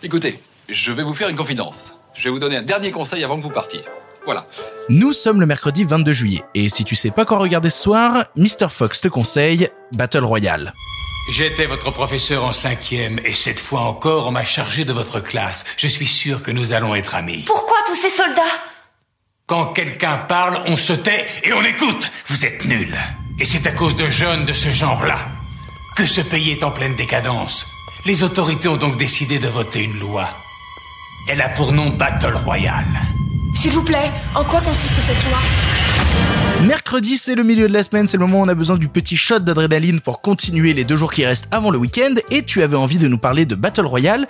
Écoutez, je vais vous faire une confidence. Je vais vous donner un dernier conseil avant que vous partiez. Voilà. Nous sommes le mercredi 22 juillet, et si tu sais pas quoi regarder ce soir, Mr. Fox te conseille Battle Royale. J'étais votre professeur en cinquième, et cette fois encore, on m'a chargé de votre classe. Je suis sûr que nous allons être amis. Pourquoi tous ces soldats? Quand quelqu'un parle, on se tait et on écoute. Vous êtes nuls. Et c'est à cause de jeunes de ce genre-là que ce pays est en pleine décadence. Les autorités ont donc décidé de voter une loi. Elle a pour nom Battle Royale. S'il vous plaît, en quoi consiste cette loi? Mercredi, c'est le milieu de la semaine, c'est le moment où on a besoin du petit shot d'adrénaline pour continuer les deux jours qui restent avant le week-end, et tu avais envie de nous parler de Battle Royale.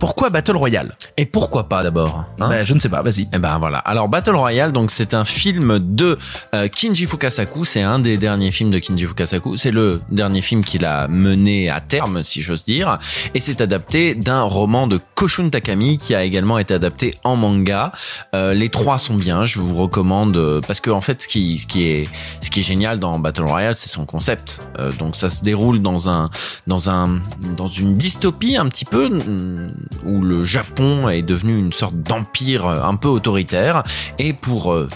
Pourquoi Battle Royale? Et pourquoi pas d'abord hein? Bah, Je ne sais pas, vas-y. Eh ben voilà. Alors Battle Royale, donc c'est un film de euh, Kinji Fukasaku. C'est un des derniers films de Kinji Fukasaku. C'est le dernier film qu'il a mené à terme, si j'ose dire. Et c'est adapté d'un roman de Koshun Takami qui a également été adapté en manga. Euh, les trois sont bien. Je vous recommande euh, parce que en fait, qui, ce qui est, génial dans Battle Royale, c'est son concept. Euh, donc ça se déroule dans un, dans une dystopie un petit peu mm, où le Japon est devenu une sorte d'empire euh, un peu autoritaire et pour euh,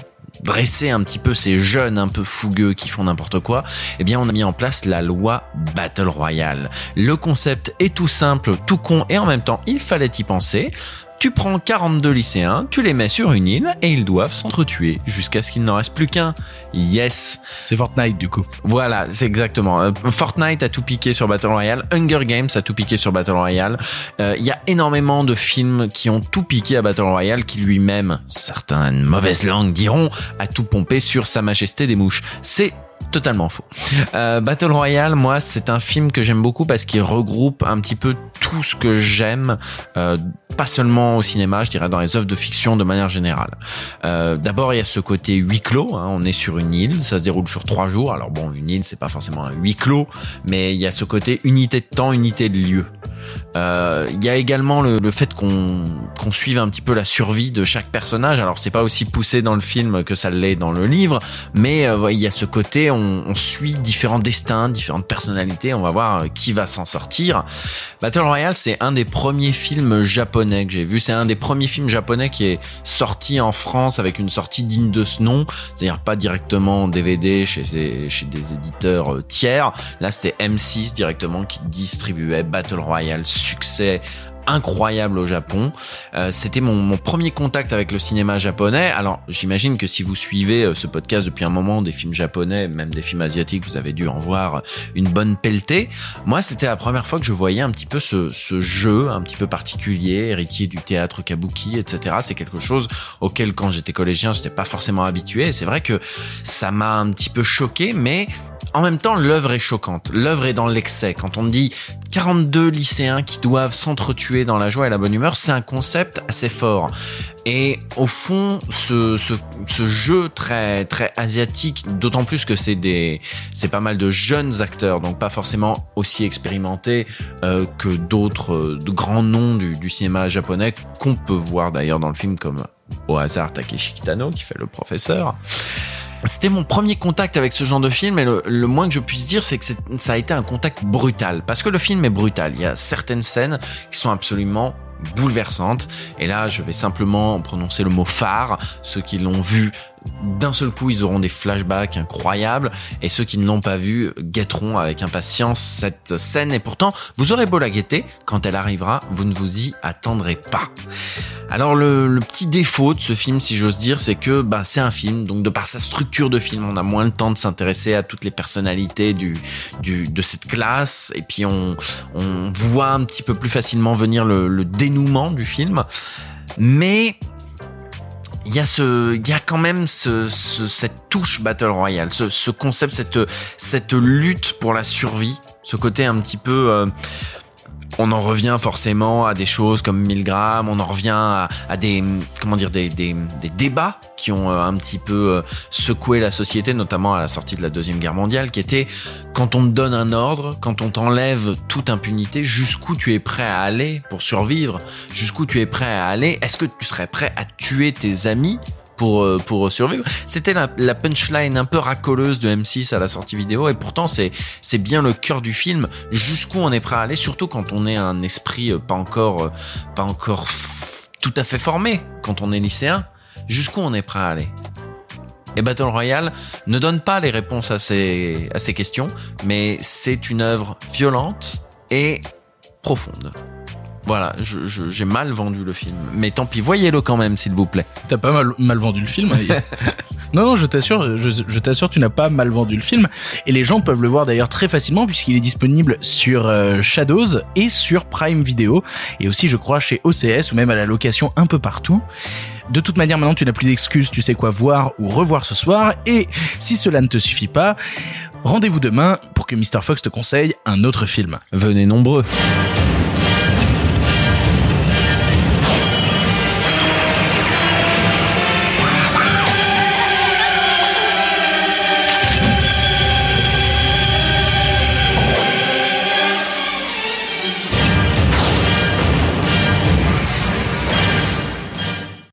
dresser un petit peu ces jeunes un peu fougueux qui font n'importe quoi, eh bien on a mis en place la loi Battle Royale. Le concept est tout simple, tout con et en même temps il fallait y penser. Tu prends 42 lycéens, tu les mets sur une île et ils doivent s'entretuer jusqu'à ce qu'il n'en reste plus qu'un. Yes. C'est Fortnite du coup. Voilà, c'est exactement. Euh, Fortnite a tout piqué sur Battle Royale, Hunger Games a tout piqué sur Battle Royale. Euh, Il y a énormément de films qui ont tout piqué à Battle Royale, qui lui-même, certaines mauvaises langues diront, a tout pompé sur Sa Majesté des Mouches. C'est totalement faux. Euh, Battle Royale, moi, c'est un film que j'aime beaucoup parce qu'il regroupe un petit peu tout ce que j'aime, euh, pas seulement au cinéma, je dirais dans les œuvres de fiction de manière générale. Euh, D'abord, il y a ce côté huis clos. Hein, on est sur une île, ça se déroule sur trois jours. Alors bon, une île, c'est pas forcément un huis clos, mais il y a ce côté unité de temps, unité de lieu. Euh, Il y a également le, le fait qu'on qu'on suive un petit peu la survie de chaque personnage. Alors c'est pas aussi poussé dans le film que ça l'est dans le livre, mais euh, il y a ce côté on, on suit différents destins, différentes personnalités. On va voir euh, qui va s'en sortir. Battle Royale, c'est un des premiers films japonais que j'ai vu. C'est un des premiers films japonais qui est sorti en France avec une sortie digne de ce nom, c'est-à-dire pas directement en DVD chez chez des éditeurs euh, tiers. Là, c'était M6 directement qui distribuait Battle Royale, succès incroyable au Japon. Euh, C'était mon, premier contact avec le cinéma japonais. Alors j'imagine que si vous suivez euh, ce podcast depuis un moment, des films japonais, même des films asiatiques, vous avez dû en voir une bonne pelletée. Moi, c'était la première fois que je voyais un petit peu ce, ce jeu un petit peu particulier, héritier du théâtre kabuki, etc. C'est quelque chose auquel, quand j'étais collégien, j'étais pas forcément habitué. C'est vrai que ça m'a un petit peu choqué, mais en même temps, l'œuvre est choquante. L'œuvre est dans l'excès. Quand on dit 42 lycéens qui doivent s'entretuer dans la joie et la bonne humeur, c'est un concept assez fort. Et au fond, ce, ce, ce jeu très très asiatique, d'autant plus que c'est des c'est pas mal de jeunes acteurs, donc pas forcément aussi expérimentés euh, que d'autres euh, grands noms du, du cinéma japonais qu'on peut voir d'ailleurs dans le film comme au hasard Takeshi Kitano qui fait le professeur. C'était mon premier contact avec ce genre de film et le, moins que je puisse dire c'est que ça a été un contact brutal parce que le film est brutal. Il y a certaines scènes qui sont absolument bouleversantes et là je vais simplement prononcer le mot phare. Ceux qui l'ont vu d'un seul coup ils auront des flashbacks incroyables et ceux qui ne l'ont pas vu guetteront avec impatience cette scène et pourtant vous aurez beau la guetter quand elle arrivera vous ne vous y attendrez pas. Alors le, le petit défaut de ce film, si j'ose dire, c'est que bah, c'est un film, donc de par sa structure de film, on a moins le temps de s'intéresser à toutes les personnalités du, du de cette classe, et puis on, on voit un petit peu plus facilement venir le, le dénouement du film. Mais il y a ce, il y a quand même ce, ce- cette touche battle royale, ce, ce concept, cette, cette lutte pour la survie, ce côté un petit peu. euh, on en revient forcément à des choses comme 1000 grammes, on en revient à, des comment dire des débats qui ont euh, un petit peu euh, secoué la société, notamment à la sortie de la deuxième guerre mondiale, qui était quand on te donne un ordre, quand on t'enlève toute impunité, jusqu'où tu es prêt à aller pour survivre, jusqu'où tu es prêt à aller, est-ce que tu serais prêt à tuer tes amis pour euh, pour survivre. C'était la, punchline un peu racoleuse de M6 à la sortie vidéo et pourtant c'est c'est bien le cœur du film. Jusqu'où on est prêt à aller, surtout quand on est un esprit euh, pas encore euh, pas encore tout à fait formé, quand on est lycéen. Jusqu'où on est prêt à aller. Et Battle Royale ne donne pas les réponses à ces à ces questions, mais c'est une œuvre violente et profonde. Voilà, je- je- j'ai mal vendu le film, mais tant pis, voyez-le quand même, s'il vous plaît. T'as pas mal, mal vendu le film. hein. non, non, je t'assure, je, je t'assure, tu n'as pas mal vendu le film. Et les gens peuvent le voir d'ailleurs très facilement puisqu'il est disponible sur euh, Shadows et sur Prime Video. Et aussi, je crois, chez OCS ou même à la location un peu partout. De toute manière, maintenant, tu n'as plus d'excuses, tu sais quoi voir ou revoir ce soir. Et si cela ne te suffit pas, rendez-vous demain pour que Mr. Fox te conseille un autre film. Venez nombreux.